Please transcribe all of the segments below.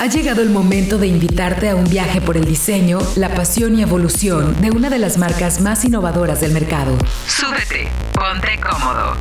Ha llegado el momento de invitarte a un viaje por el diseño, la pasión y evolución de una de las marcas más innovadoras del mercado. Súbete, ponte cómodo.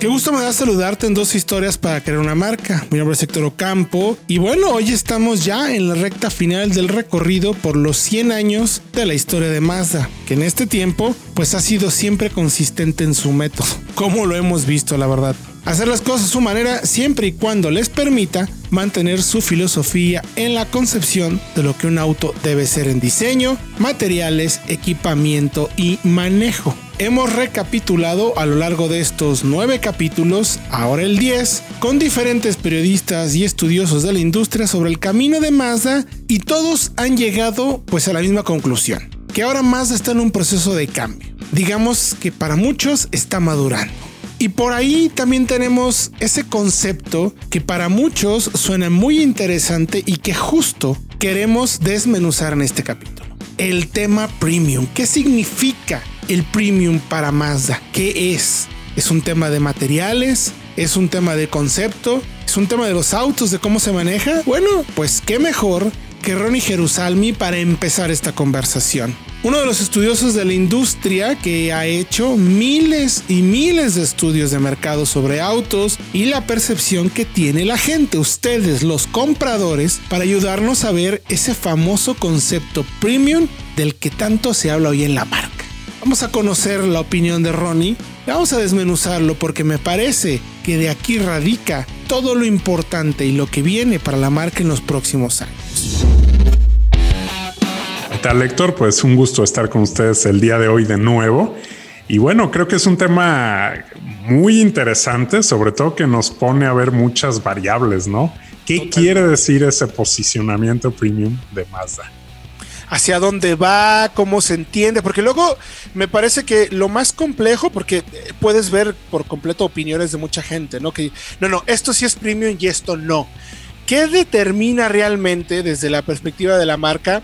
Qué gusto me da saludarte en dos historias para crear una marca. Mi nombre es Héctor Ocampo y bueno, hoy estamos ya en la recta final del recorrido por los 100 años de la historia de Mazda, que en este tiempo pues ha sido siempre consistente en su método, como lo hemos visto la verdad. Hacer las cosas a su manera siempre y cuando les permita mantener su filosofía en la concepción de lo que un auto debe ser en diseño, materiales, equipamiento y manejo. Hemos recapitulado a lo largo de estos nueve capítulos, ahora el 10, con diferentes periodistas y estudiosos de la industria sobre el camino de Mazda y todos han llegado pues a la misma conclusión, que ahora Mazda está en un proceso de cambio. Digamos que para muchos está madurando. Y por ahí también tenemos ese concepto que para muchos suena muy interesante y que justo queremos desmenuzar en este capítulo. El tema premium. ¿Qué significa el premium para Mazda? ¿Qué es? ¿Es un tema de materiales? ¿Es un tema de concepto? ¿Es un tema de los autos, de cómo se maneja? Bueno, pues qué mejor que Ronnie Jerusalmi para empezar esta conversación. Uno de los estudiosos de la industria que ha hecho miles y miles de estudios de mercado sobre autos y la percepción que tiene la gente, ustedes los compradores, para ayudarnos a ver ese famoso concepto premium del que tanto se habla hoy en la marca. Vamos a conocer la opinión de Ronnie, vamos a desmenuzarlo porque me parece que de aquí radica todo lo importante y lo que viene para la marca en los próximos años. ¿Qué tal, lector? Pues un gusto estar con ustedes el día de hoy de nuevo. Y bueno, creo que es un tema muy interesante, sobre todo que nos pone a ver muchas variables, ¿no? ¿Qué quiere decir ese posicionamiento premium de Mazda? hacia dónde va, cómo se entiende, porque luego me parece que lo más complejo, porque puedes ver por completo opiniones de mucha gente, ¿no? Que no, no, esto sí es premium y esto no. ¿Qué determina realmente desde la perspectiva de la marca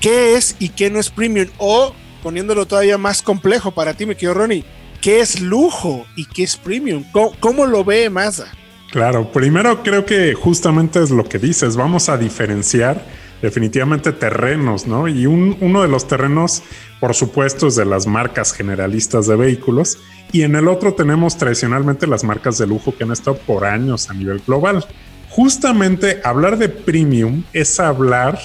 qué es y qué no es premium? O poniéndolo todavía más complejo para ti, mi querido Ronnie, ¿qué es lujo y qué es premium? ¿Cómo, lo ve Mazda? Claro, primero creo que justamente es lo que dices, vamos a diferenciar definitivamente terrenos, ¿no? Y uno de los terrenos, por supuesto, es de las marcas generalistas de vehículos. Y en el otro tenemos tradicionalmente las marcas de lujo que han estado por años a nivel global. Justamente hablar de premium es hablar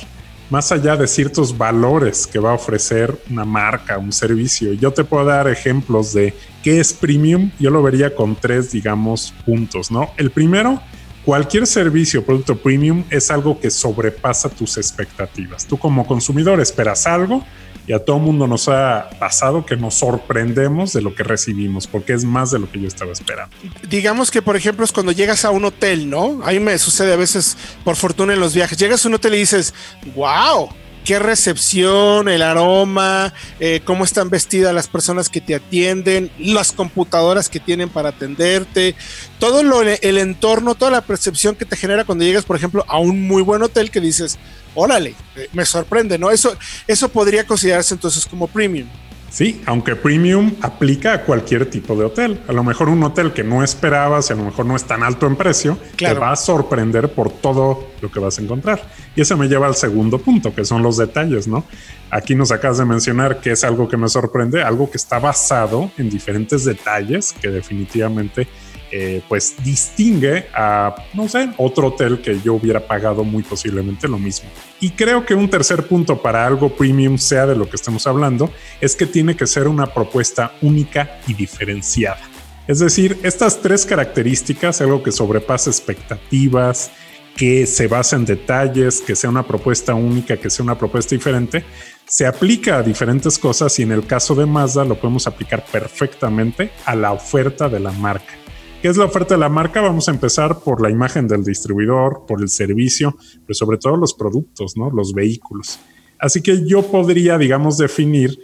más allá de ciertos valores que va a ofrecer una marca, un servicio. Yo te puedo dar ejemplos de qué es premium. Yo lo vería con tres, digamos, puntos, ¿no? El primero cualquier servicio o producto premium es algo que sobrepasa tus expectativas. Tú como consumidor esperas algo y a todo mundo nos ha pasado que nos sorprendemos de lo que recibimos, porque es más de lo que yo estaba esperando. Digamos que, por ejemplo, es cuando llegas a un hotel, ¿no? A mí me sucede a veces, por fortuna en los viajes, llegas a un hotel y dices, wow, qué recepción, el aroma, eh, cómo están vestidas las personas que te atienden, las computadoras que tienen para atenderte, todo lo, el entorno, toda la percepción que te genera cuando llegas, por ejemplo, a un muy buen hotel que dices, órale, eh, me sorprende, ¿no? Eso, eso podría considerarse entonces como premium. Sí, aunque premium aplica a cualquier tipo de hotel. A lo mejor un hotel que no esperabas y a lo mejor no es tan alto en precio, te va a sorprender por todo lo que vas a encontrar. Y eso me lleva al segundo punto, que son los detalles, ¿no? Aquí nos acabas de mencionar que es algo que me sorprende, algo que está basado en diferentes detalles que definitivamente eh, pues distingue a, no sé, otro hotel que yo hubiera pagado muy posiblemente lo mismo. Y creo que un tercer punto para algo premium, sea de lo que estemos hablando, es que tiene que ser una propuesta única y diferenciada. Es decir, estas tres características, algo que sobrepasa expectativas, que se basa en detalles, que sea una propuesta única, que sea una propuesta diferente, se aplica a diferentes cosas y en el caso de Mazda lo podemos aplicar perfectamente a la oferta de la marca. ¿Qué es la oferta de la marca? Vamos a empezar por la imagen del distribuidor, por el servicio, pero sobre todo los productos, ¿no? Los vehículos. Así que yo podría, digamos, definir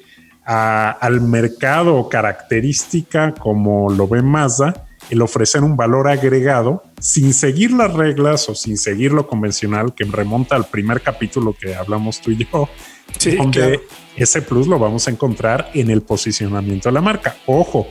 al mercado característica como lo ve Mazda, el ofrecer un valor agregado sin seguir las reglas o sin seguir lo convencional que remonta al primer capítulo que hablamos tú y yo, donde ese plus lo vamos a encontrar en el posicionamiento de la marca. Ojo,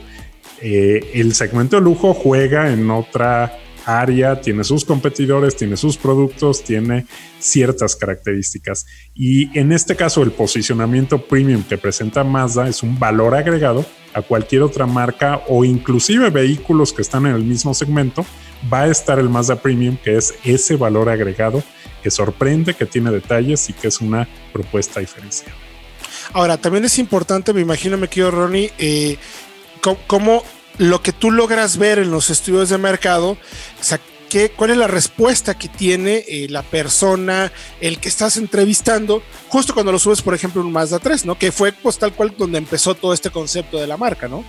eh, el segmento de lujo juega en otra área, tiene sus competidores, tiene sus productos, tiene ciertas características. Y en este caso, el posicionamiento premium que presenta Mazda es un valor agregado a cualquier otra marca o inclusive vehículos que están en el mismo segmento. Va a estar el Mazda Premium, que es ese valor agregado que sorprende, que tiene detalles y que es una propuesta diferenciada. Ahora, también es importante, me imagino, me quiero Ronnie, eh, cómo lo que tú logras ver en los estudios de mercado, o sea, ¿qué, ¿cuál es la respuesta que tiene eh, la persona, el que estás entrevistando, justo cuando lo subes, por ejemplo, un Mazda 3, ¿no? Que fue pues tal cual donde empezó todo este concepto de la marca, ¿no?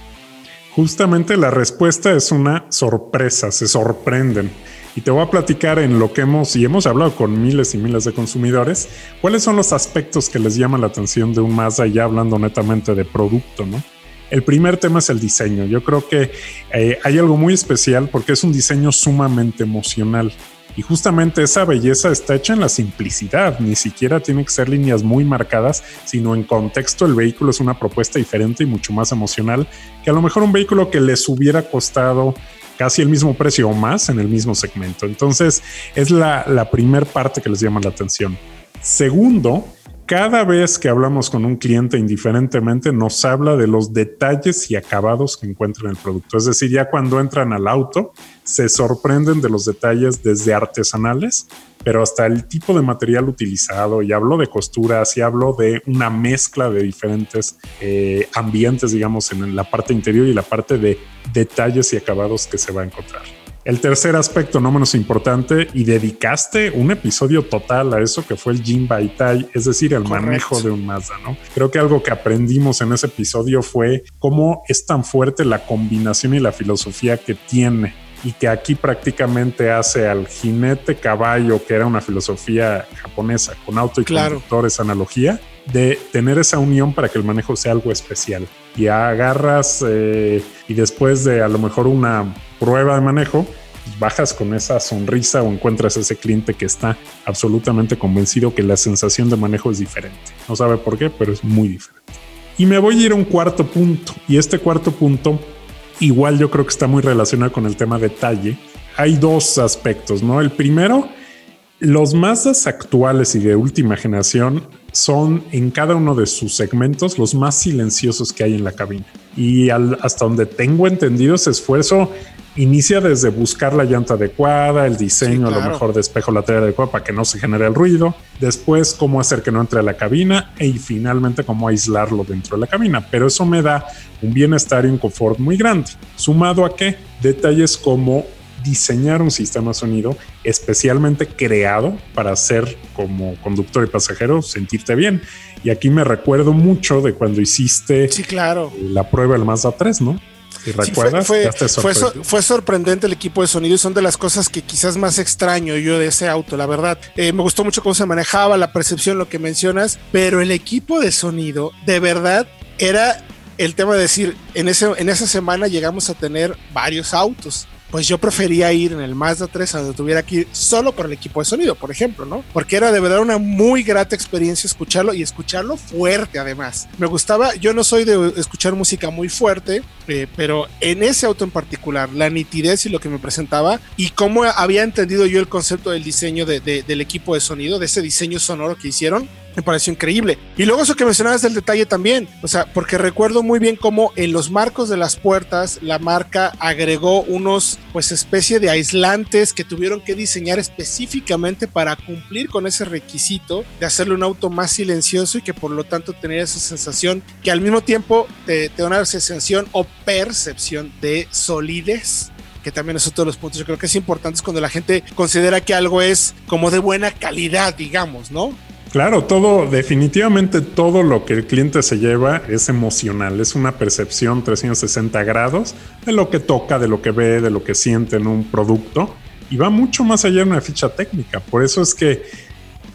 Justamente la respuesta es una sorpresa, se sorprenden. Y te voy a platicar en lo que hemos, y hemos hablado con miles y miles de consumidores, cuáles son los aspectos que les llaman la atención de un Mazda, ya hablando netamente de producto, ¿no? El primer tema es el diseño. Yo creo que eh, hay algo muy especial porque es un diseño sumamente emocional. Y justamente esa belleza está hecha en la simplicidad, ni siquiera tiene que ser líneas muy marcadas, sino en contexto el vehículo es una propuesta diferente y mucho más emocional que a lo mejor un vehículo que les hubiera costado casi el mismo precio o más en el mismo segmento. Entonces es la, la primer parte que les llama la atención. Segundo, cada vez que hablamos con un cliente indiferentemente nos habla de los detalles y acabados que encuentran en el producto. Es decir, ya cuando entran al auto se sorprenden de los detalles desde artesanales, pero hasta el tipo de material utilizado. Y hablo de costuras y hablo de una mezcla de diferentes eh, ambientes, digamos, en la parte interior y la parte de detalles y acabados que se va a encontrar. El tercer aspecto, no menos importante, y dedicaste un episodio total a eso que fue el Jin Baitai, es decir, el manejo de un Mazda, ¿no? Creo que algo que aprendimos en ese episodio fue cómo es tan fuerte la combinación y la filosofía que tiene y que aquí prácticamente hace al jinete caballo, que era una filosofía japonesa con auto y claro. conductor, esa analogía, de tener esa unión para que el manejo sea algo especial. Y agarras eh, y después de a lo mejor una prueba de manejo, bajas con esa sonrisa o encuentras ese cliente que está absolutamente convencido que la sensación de manejo es diferente. No sabe por qué, pero es muy diferente. Y me voy a ir a un cuarto punto. Y este cuarto punto, igual yo creo que está muy relacionado con el tema detalle. Hay dos aspectos, ¿no? El primero, los Mazdas actuales y de última generación son en cada uno de sus segmentos los más silenciosos que hay en la cabina. Y hasta donde tengo entendido ese esfuerzo inicia desde buscar la llanta adecuada, el diseño a lo mejor de espejo lateral adecuado para que no se genere el ruido, después cómo hacer que no entre a la cabina y finalmente cómo aislarlo dentro de la cabina. Pero eso me da un bienestar y un confort muy grande. Sumado a que detalles como diseñar un sistema sonido especialmente creado para ser como conductor y pasajero sentirte bien. Y aquí me recuerdo mucho de cuando hiciste sí, claro. la prueba del Mazda 3, ¿no? Si recuerdas, fue, fue, sorprendente el equipo de sonido y son de las cosas que quizás más extraño yo de ese auto, la verdad. Eh, me gustó mucho cómo se manejaba, la percepción, lo que mencionas, pero el equipo de sonido, de verdad, era el tema de decir, en, ese, en esa semana llegamos a tener varios autos pues yo prefería ir en el Mazda 3 a donde tuviera que ir solo por el equipo de sonido, por ejemplo, ¿no? Porque era de verdad una muy grata experiencia escucharlo y escucharlo fuerte además. Me gustaba, yo no soy de escuchar música muy fuerte, eh, pero en ese auto en particular, la nitidez y lo que me presentaba y cómo había entendido yo el concepto del diseño del equipo de sonido, de ese diseño sonoro que hicieron, me pareció increíble. Y luego eso que mencionabas del detalle también, o sea, porque recuerdo muy bien cómo en los marcos de las puertas la marca agregó unos, pues, especie de aislantes que tuvieron que diseñar específicamente para cumplir con ese requisito de hacerle un auto más silencioso y que por lo tanto tener esa sensación que al mismo tiempo te, te da una sensación o percepción de solidez que también es otro de los puntos yo creo que es importante cuando la gente considera que algo es como de buena calidad, digamos, ¿no? Claro, todo, definitivamente todo lo que el cliente se lleva es emocional, es una percepción 360 grados de lo que toca, de lo que ve, de lo que siente en un producto y va mucho más allá de una ficha técnica. Por eso es que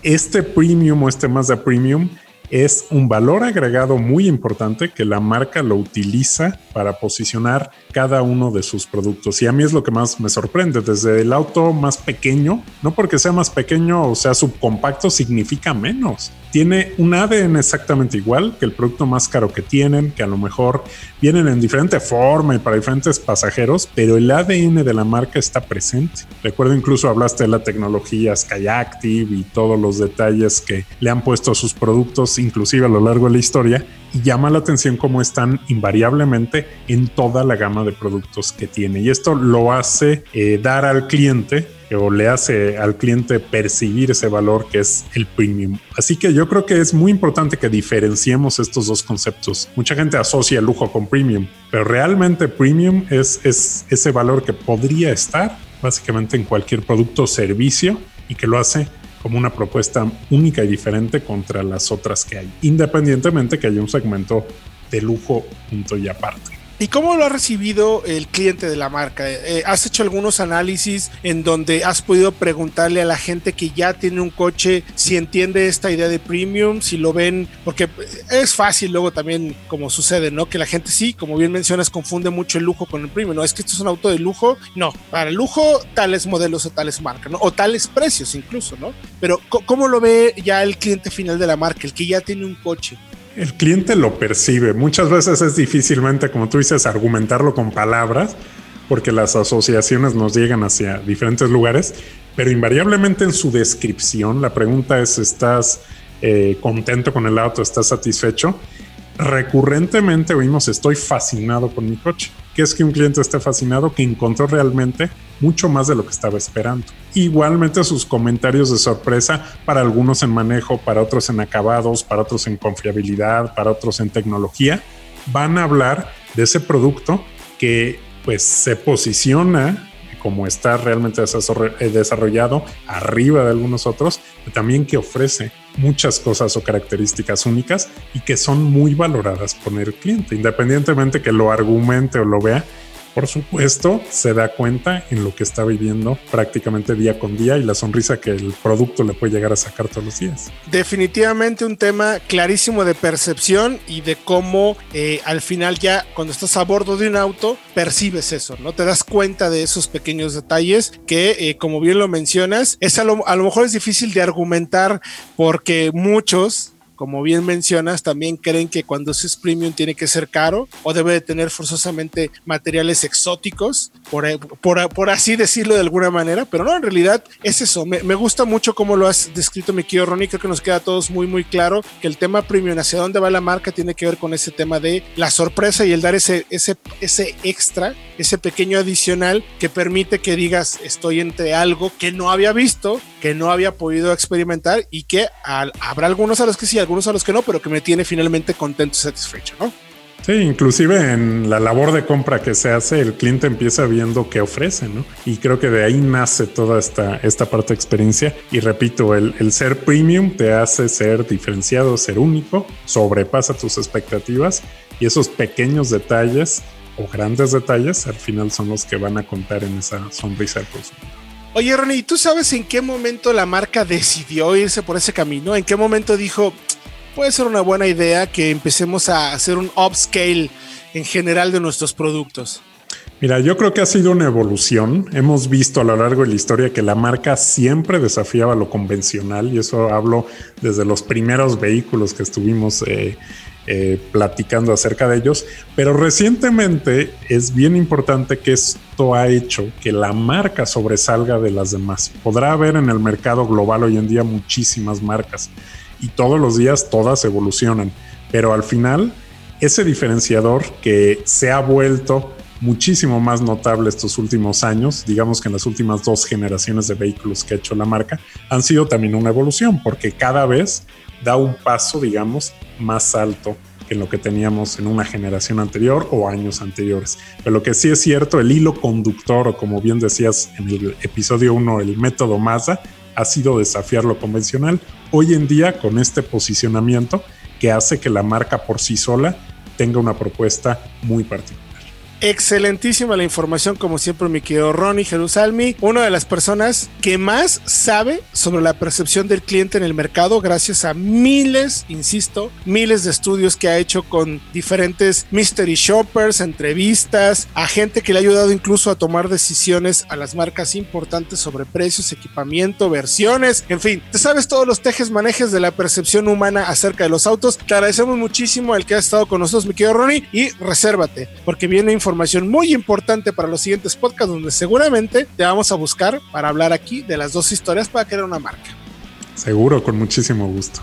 este premium o este Mazda Premium es un valor agregado muy importante que la marca lo utiliza para posicionar cada uno de sus productos. Y a mí es lo que más me sorprende, desde el auto más pequeño, no porque sea más pequeño o sea subcompacto significa menos. Tiene un ADN exactamente igual que el producto más caro que tienen, que a lo mejor vienen en diferente forma y para diferentes pasajeros, pero el ADN de la marca está presente. Recuerdo incluso hablaste de la tecnología Skyactiv y todos los detalles que le han puesto a sus productos, inclusive a lo largo de la historia, y llama la atención cómo están invariablemente en toda la gama de productos que tiene. Y esto lo hace eh, dar al cliente o le hace al cliente percibir ese valor que es el premium. Así que yo creo que es muy importante que diferenciemos estos dos conceptos. Mucha gente asocia lujo con premium, pero realmente premium es, es ese valor que podría estar básicamente en cualquier producto o servicio y que lo hace como una propuesta única y diferente contra las otras que hay, independientemente que haya un segmento de lujo punto y aparte. ¿Y cómo lo ha recibido el cliente de la marca? Eh, ¿Has hecho algunos análisis en donde has podido preguntarle a la gente que ya tiene un coche si entiende esta idea de premium, si lo ven? Porque es fácil luego también, como sucede, ¿no? Que la gente sí, como bien mencionas, confunde mucho el lujo con el premium. No es que esto es un auto de lujo. No, para el lujo, tales modelos o tales marcas, ¿no? O tales precios incluso, ¿no? Pero ¿cómo lo ve ya el cliente final de la marca, el que ya tiene un coche? El cliente lo percibe. Muchas veces es difícilmente, como tú dices, argumentarlo con palabras, porque las asociaciones nos llegan hacia diferentes lugares, pero invariablemente en su descripción, la pregunta es, ¿estás eh, contento con el auto? ¿Estás satisfecho? Recurrentemente oímos, estoy fascinado con mi coche. ¿Qué es que un cliente esté fascinado? Que encontró realmente mucho más de lo que estaba esperando. Igualmente sus comentarios de sorpresa para algunos en manejo, para otros en acabados, para otros en confiabilidad, para otros en tecnología, van a hablar de ese producto que pues se posiciona como está realmente desarrollado arriba de algunos otros, pero también que ofrece muchas cosas o características únicas y que son muy valoradas por el cliente, independientemente que lo argumente o lo vea, por supuesto, se da cuenta en lo que está viviendo prácticamente día con día y la sonrisa que el producto le puede llegar a sacar todos los días. Definitivamente un tema clarísimo de percepción y de cómo eh, al final ya cuando estás a bordo de un auto percibes eso, ¿no? Te das cuenta de esos pequeños detalles que, eh, como bien lo mencionas, es a lo, a lo mejor es difícil de argumentar porque muchos como bien mencionas, también creen que cuando es premium tiene que ser caro o debe de tener forzosamente materiales exóticos, por, por, así decirlo de alguna manera, pero no, en realidad es eso. Me, gusta mucho cómo lo has descrito, mi querido Ronnie, creo que nos queda a todos muy, muy claro que el tema premium, hacia dónde va la marca, tiene que ver con ese tema de la sorpresa y el dar ese, ese, ese extra, ese pequeño adicional que permite que digas, estoy entre algo que no había visto, que no había podido experimentar y que habrá algunos a los que sí, algunos a los que no, pero que me tiene finalmente contento y satisfecho, ¿no? Sí, inclusive en la labor de compra que se hace, el cliente empieza viendo qué ofrece, ¿no? Y creo que de ahí nace toda esta, esta parte de experiencia. Y repito, el, el ser premium te hace ser diferenciado, ser único, sobrepasa tus expectativas y esos pequeños detalles o grandes detalles al final son los que van a contar en esa sonrisa del consumidor. Oye, Ronnie, ¿tú sabes en qué momento la marca decidió irse por ese camino? ¿En qué momento dijo, puede ser una buena idea que empecemos a hacer un upscale en general de nuestros productos? Mira, yo creo que ha sido una evolución. Hemos visto a lo largo de la historia que la marca siempre desafiaba lo convencional y eso hablo desde los primeros vehículos que estuvimos eh, eh, platicando acerca de ellos, pero recientemente es bien importante que esto ha hecho que la marca sobresalga de las demás. Podrá haber en el mercado global hoy en día muchísimas marcas y todos los días todas evolucionan, pero al final ese diferenciador que se ha vuelto muchísimo más notable estos últimos años, digamos que en las últimas dos generaciones de vehículos que ha hecho la marca, han sido también una evolución, porque cada vez da un paso, digamos, más alto que lo que teníamos en una generación anterior o años anteriores. Pero lo que sí es cierto, el hilo conductor, o como bien decías en el episodio 1, el método Mazda, ha sido desafiar lo convencional. Hoy en día, con este posicionamiento que hace que la marca por sí sola tenga una propuesta muy particular. Excelentísima la información, como siempre, mi querido Ronnie Jerusalmi, una de las personas que más sabe sobre la percepción del cliente en el mercado, gracias a miles, insisto, miles de estudios que ha hecho con diferentes mystery shoppers, entrevistas, a gente que le ha ayudado incluso a tomar decisiones a las marcas importantes sobre precios, equipamiento, versiones, en fin, te sabes todos los tejes manejes de la percepción humana acerca de los autos. Te agradecemos muchísimo al que ha estado con nosotros, mi querido Ronnie, y resérvate, porque viene información muy importante para los siguientes podcasts donde seguramente te vamos a buscar para hablar aquí de las dos historias para crear una marca. Seguro, con muchísimo gusto.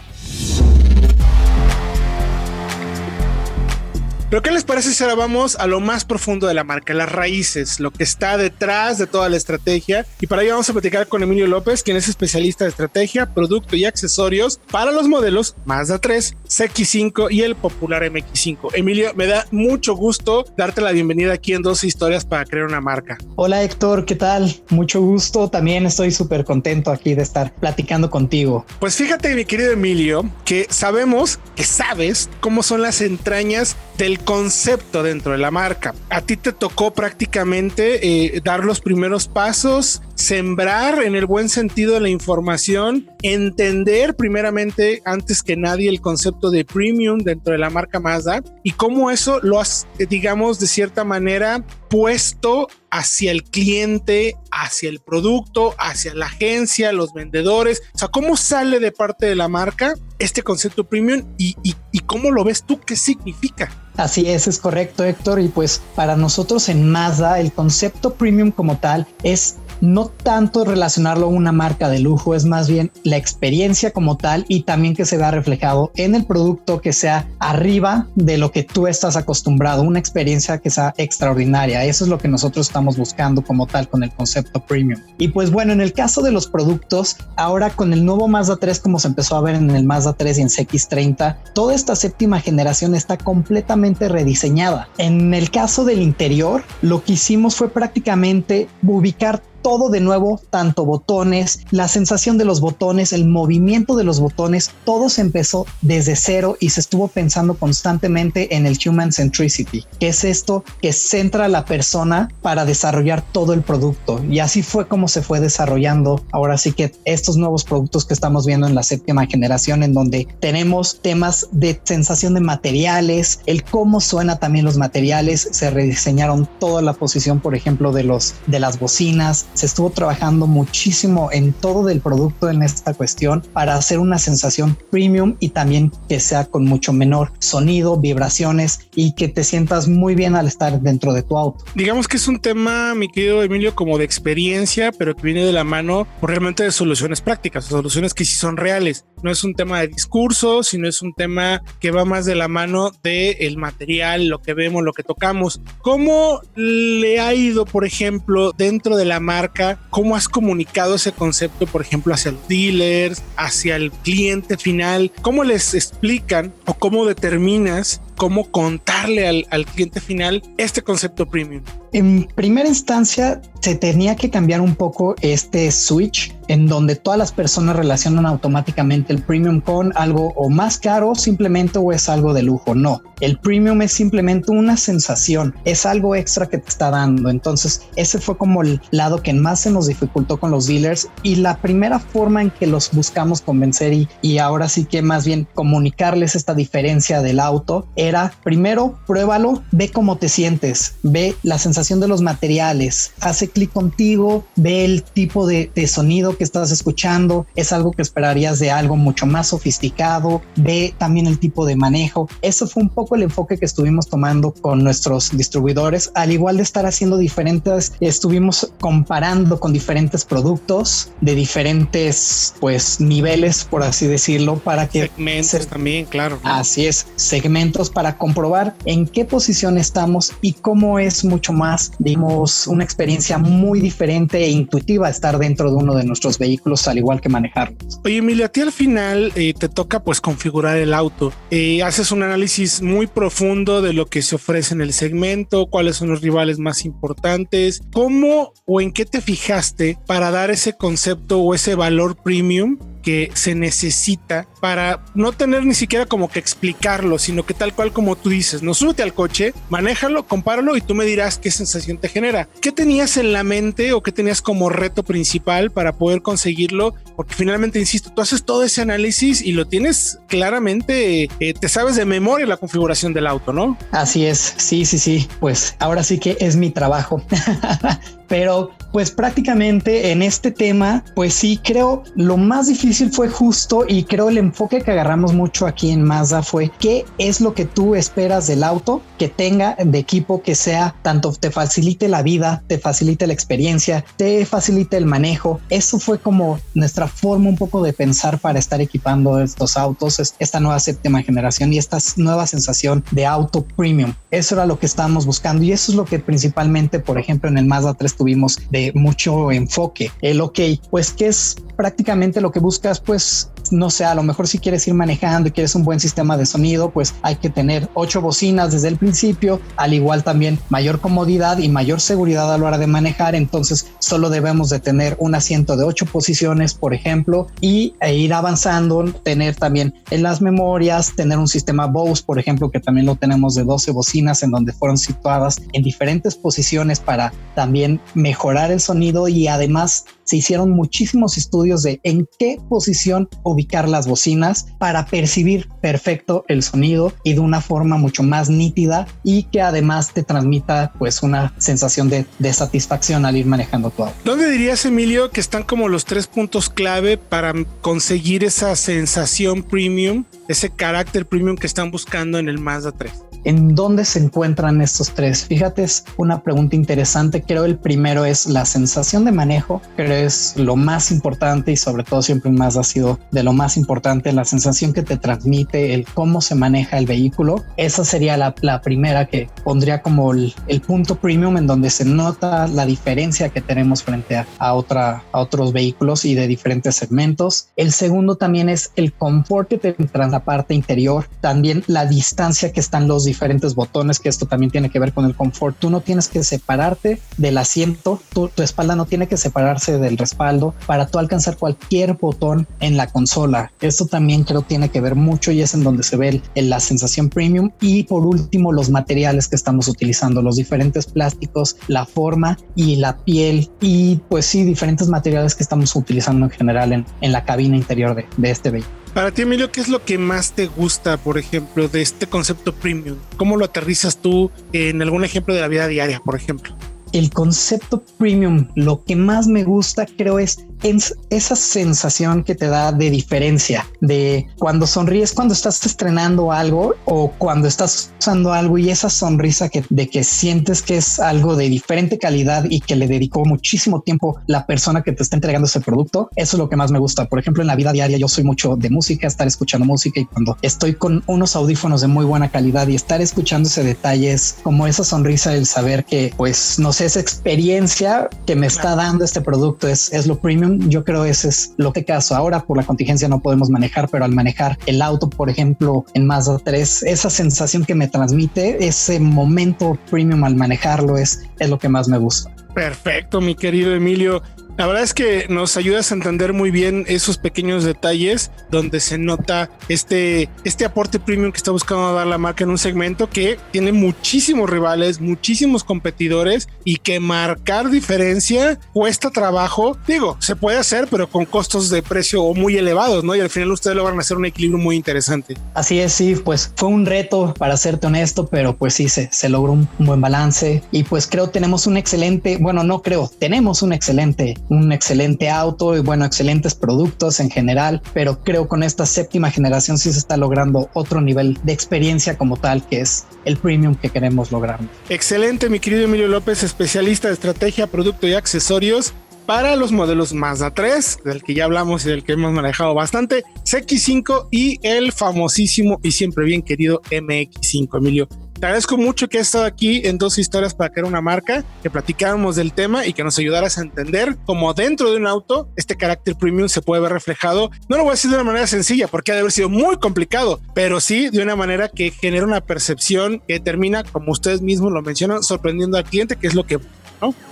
Pero ¿qué les parece si ahora vamos a lo más profundo de la marca, las raíces, lo que está detrás de toda la estrategia? Y para ello vamos a platicar con Emilio López, quien es especialista de estrategia, producto y accesorios para los modelos Mazda 3, CX5 y el popular MX5. Emilio, me da mucho gusto darte la bienvenida aquí en Dos Historias para crear una marca. Hola Héctor, ¿qué tal? Mucho gusto. También estoy súper contento aquí de estar platicando contigo. Pues fíjate, mi querido Emilio, que sabemos que sabes cómo son las entrañas del concepto dentro de la marca. A ti te tocó prácticamente eh, dar los primeros pasos, sembrar en el buen sentido la información, entender primeramente antes que nadie el concepto de premium dentro de la marca Mazda y cómo eso lo has, eh, digamos, de cierta manera puesto hacia el cliente, hacia el producto, hacia la agencia, los vendedores. O sea, ¿cómo sale de parte de la marca este concepto premium y cómo lo ves tú? ¿Qué significa? Así es, es correcto, Héctor. Y pues para nosotros en Mazda, el concepto premium como tal es no tanto relacionarlo a una marca de lujo, es más bien la experiencia como tal y también que se vea reflejado en el producto que sea arriba de lo que tú estás acostumbrado, una experiencia que sea extraordinaria. Eso es lo que nosotros estamos buscando como tal con el concepto premium. Y pues bueno, en el caso de los productos, ahora con el nuevo Mazda 3 como se empezó a ver en el Mazda 3 y en CX30, toda esta séptima generación está completamente rediseñada. En el caso del interior, lo que hicimos fue prácticamente ubicar todo de nuevo, tanto botones, la sensación de los botones, el movimiento de los botones, todo se empezó desde cero y se estuvo pensando constantemente en el human centricity, que es esto que centra a la persona para desarrollar todo el producto. Y así fue como se fue desarrollando ahora sí que estos nuevos productos que estamos viendo en la séptima generación, en donde tenemos temas de sensación de materiales, el cómo suena también los materiales, se rediseñaron toda la posición, por ejemplo, de los de las bocinas, se estuvo trabajando muchísimo en todo del producto en esta cuestión para hacer una sensación premium y también que sea con mucho menor sonido, vibraciones y que te sientas muy bien al estar dentro de tu auto. Digamos que es un tema, mi querido Emilio, como de experiencia, pero que viene de la mano realmente de soluciones prácticas, soluciones que sí son reales. No es un tema de discurso, sino es un tema que va más de la mano del el material, lo que vemos, lo que tocamos. ¿Cómo le ha ido, por ejemplo, dentro de la marca? ¿cómo has comunicado ese concepto, por ejemplo, hacia los dealers, hacia el cliente final? ¿Cómo les explican o cómo determinas cómo contarle al, al cliente final este concepto premium? En primera instancia, se tenía que cambiar un poco este switch en donde todas las personas relacionan automáticamente el premium con algo o más caro simplemente o es algo de lujo. No, el premium es simplemente una sensación, es algo extra que te está dando. Entonces, ese fue como el lado que más se nos dificultó con los dealers y la primera forma en que los buscamos convencer y, y ahora sí que más bien comunicarles esta diferencia del auto era primero pruébalo, ve cómo te sientes, ve la sensación de los materiales, hace clic contigo, ve el tipo de, de sonido estás escuchando, es algo que esperarías de algo mucho más sofisticado, ve también el tipo de manejo. Eso fue un poco el enfoque que estuvimos tomando con nuestros distribuidores, al igual de estar haciendo diferentes, estuvimos comparando con diferentes productos de diferentes pues niveles, por así decirlo, para que... Segmentos también, claro. Así es, segmentos para comprobar en qué posición estamos y cómo es mucho más, digamos, una experiencia muy diferente e intuitiva estar dentro de uno de nuestros vehículos, al igual que manejarlos. Oye, Emilia, a ti al final eh, te toca pues configurar el auto. Eh, haces un análisis muy profundo de lo que se ofrece en el segmento, cuáles son los rivales más importantes, cómo o en qué te fijaste para dar ese concepto o ese valor premium que se necesita para no tener ni siquiera como que explicarlo, sino que tal cual como tú dices, no súbete al coche, manéjalo, compáralo y tú me dirás qué sensación te genera. ¿Qué tenías en la mente o qué tenías como reto principal para poder conseguirlo? Porque finalmente, insisto, tú haces todo ese análisis y lo tienes claramente, eh, te sabes de memoria la configuración del auto, ¿no? Así es, sí, sí, sí, pues ahora sí que es mi trabajo. Pero pues prácticamente en este tema, pues sí creo lo más difícil fue justo y creo el enfoque que agarramos mucho aquí en Mazda fue qué es lo que tú esperas del auto que tenga de equipo que sea tanto te facilite la vida, te facilite la experiencia, te facilite el manejo. Eso fue como nuestra forma un poco de pensar para estar equipando estos autos, esta nueva séptima generación y esta nueva sensación de auto premium. Eso era lo que estábamos buscando y eso es lo que principalmente, por ejemplo, en el Mazda 3 tuvimos de mucho enfoque. El ok, pues que es prácticamente lo que buscas, pues no sé, a lo mejor si quieres ir manejando y quieres un buen sistema de sonido, pues hay que tener ocho bocinas desde el principio, al igual también mayor comodidad y mayor seguridad a la hora de manejar, entonces solo debemos de tener un asiento de ocho posiciones, por ejemplo, y e ir avanzando, tener también en las memorias, tener un sistema Bose, por ejemplo, que también lo tenemos de 12 bocinas en donde fueron situadas en diferentes posiciones para también mejorar el sonido y además se hicieron muchísimos estudios de en qué posición ubicar las bocinas para percibir perfecto el sonido y de una forma mucho más nítida y que además te transmita pues una sensación de, de satisfacción al ir manejando tu auto. ¿Dónde dirías Emilio que están como los tres puntos clave para conseguir esa sensación premium, ese carácter premium que están buscando en el Mazda 3? ¿En dónde se encuentran estos tres? Fíjate, es una pregunta interesante. Creo el primero es la sensación de manejo, creo es lo más importante y sobre todo siempre más ha sido de lo más importante, la sensación que te transmite, el cómo se maneja el vehículo. Esa sería la, primera que pondría como el, punto premium en donde se nota la diferencia que tenemos frente a, a, otra, a otros vehículos y de diferentes segmentos. El segundo también es el confort que te entra en la parte interior, también la distancia que están los diferentes botones, que esto también tiene que ver con el confort. Tú no tienes que separarte del asiento, tu, espalda no tiene que separarse del respaldo para tú alcanzar cualquier botón en la consola. Esto también creo tiene que ver mucho y es en donde se ve la sensación premium. Y por último, los materiales que estamos utilizando, los diferentes plásticos, la forma y la piel y pues sí, diferentes materiales que estamos utilizando en general en, en la cabina interior de, de este vehículo. Para ti, Emilio, ¿qué es lo que más te gusta, por ejemplo, de este concepto premium? ¿Cómo lo aterrizas tú en algún ejemplo de la vida diaria, por ejemplo? El concepto premium, lo que más me gusta creo es es esa sensación que te da de diferencia, de cuando sonríes cuando estás estrenando algo o cuando estás usando algo y esa sonrisa que de que sientes que es algo de diferente calidad y que le dedicó muchísimo tiempo la persona que te está entregando ese producto. Eso es lo que más me gusta. Por ejemplo, en la vida diaria yo soy mucho de música, estar escuchando música y cuando estoy con unos audífonos de muy buena calidad y estar escuchando ese detalle es como esa sonrisa, el saber que pues no sé, esa experiencia que me está dando este producto es, es lo premium yo creo ese es lo que caso. Ahora por la contingencia no podemos manejar, pero al manejar el auto, por ejemplo, en Mazda 3, esa sensación que me transmite, ese momento premium al manejarlo es, es lo que más me gusta. Perfecto, mi querido Emilio. La verdad es que nos ayudas a entender muy bien esos pequeños detalles donde se nota este, este aporte premium que está buscando dar la marca en un segmento que tiene muchísimos rivales, muchísimos competidores y que marcar diferencia cuesta trabajo. Digo, se puede hacer, pero con costos de precio muy elevados, ¿no? Y al final ustedes logran hacer un equilibrio muy interesante. Así es, sí, pues fue un reto para serte honesto, pero pues sí, se, se logró un, un buen balance y pues creo tenemos un excelente, bueno, no creo, tenemos un excelente un excelente auto y bueno, excelentes productos en general, pero creo con esta séptima generación sí se está logrando otro nivel de experiencia como tal, que es el premium que queremos lograr. Excelente, mi querido Emilio López, especialista de estrategia, producto y accesorios para los modelos Mazda 3, del que ya hablamos y del que hemos manejado bastante, CX5 y el famosísimo y siempre bien querido MX5, Emilio. Te agradezco mucho que has estado aquí en dos historias para crear una marca, que platicáramos del tema y que nos ayudaras a entender cómo dentro de un auto este carácter premium se puede ver reflejado. No lo voy a decir de una manera sencilla porque ha de haber sido muy complicado, pero sí de una manera que genera una percepción que termina, como ustedes mismos lo mencionan, sorprendiendo al cliente, que es lo que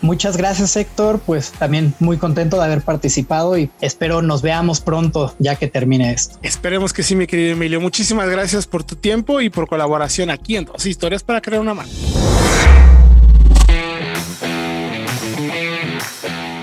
Muchas gracias Héctor, pues también muy contento de haber participado y espero nos veamos pronto ya que termine esto. Esperemos que sí, mi querido Emilio. Muchísimas gracias por tu tiempo y por colaboración aquí en Dos Historias para crear una marca.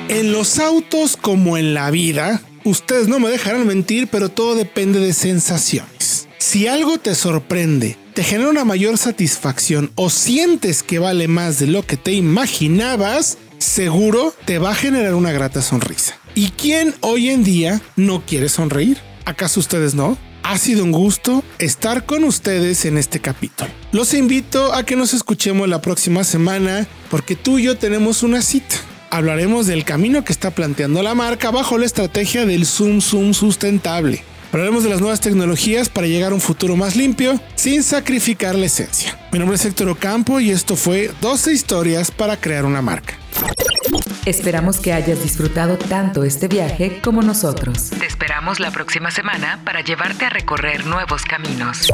En los autos como en la vida, ustedes no me dejarán mentir, pero todo depende de sensaciones. Si algo te sorprende, te genera una mayor satisfacción o sientes que vale más de lo que te imaginabas, seguro te va a generar una grata sonrisa. ¿Y quién hoy en día no quiere sonreír? ¿Acaso ustedes no? Ha sido un gusto estar con ustedes en este capítulo. Los invito a que nos escuchemos la próxima semana porque tú y yo tenemos una cita hablaremos del camino que está planteando la marca bajo la estrategia del Zoom Zoom sustentable. Hablaremos de las nuevas tecnologías para llegar a un futuro más limpio sin sacrificar la esencia. Mi nombre es Héctor Ocampo y esto fue 12 historias para crear una marca. Esperamos que hayas disfrutado tanto este viaje como nosotros. Te esperamos la próxima semana para llevarte a recorrer nuevos caminos.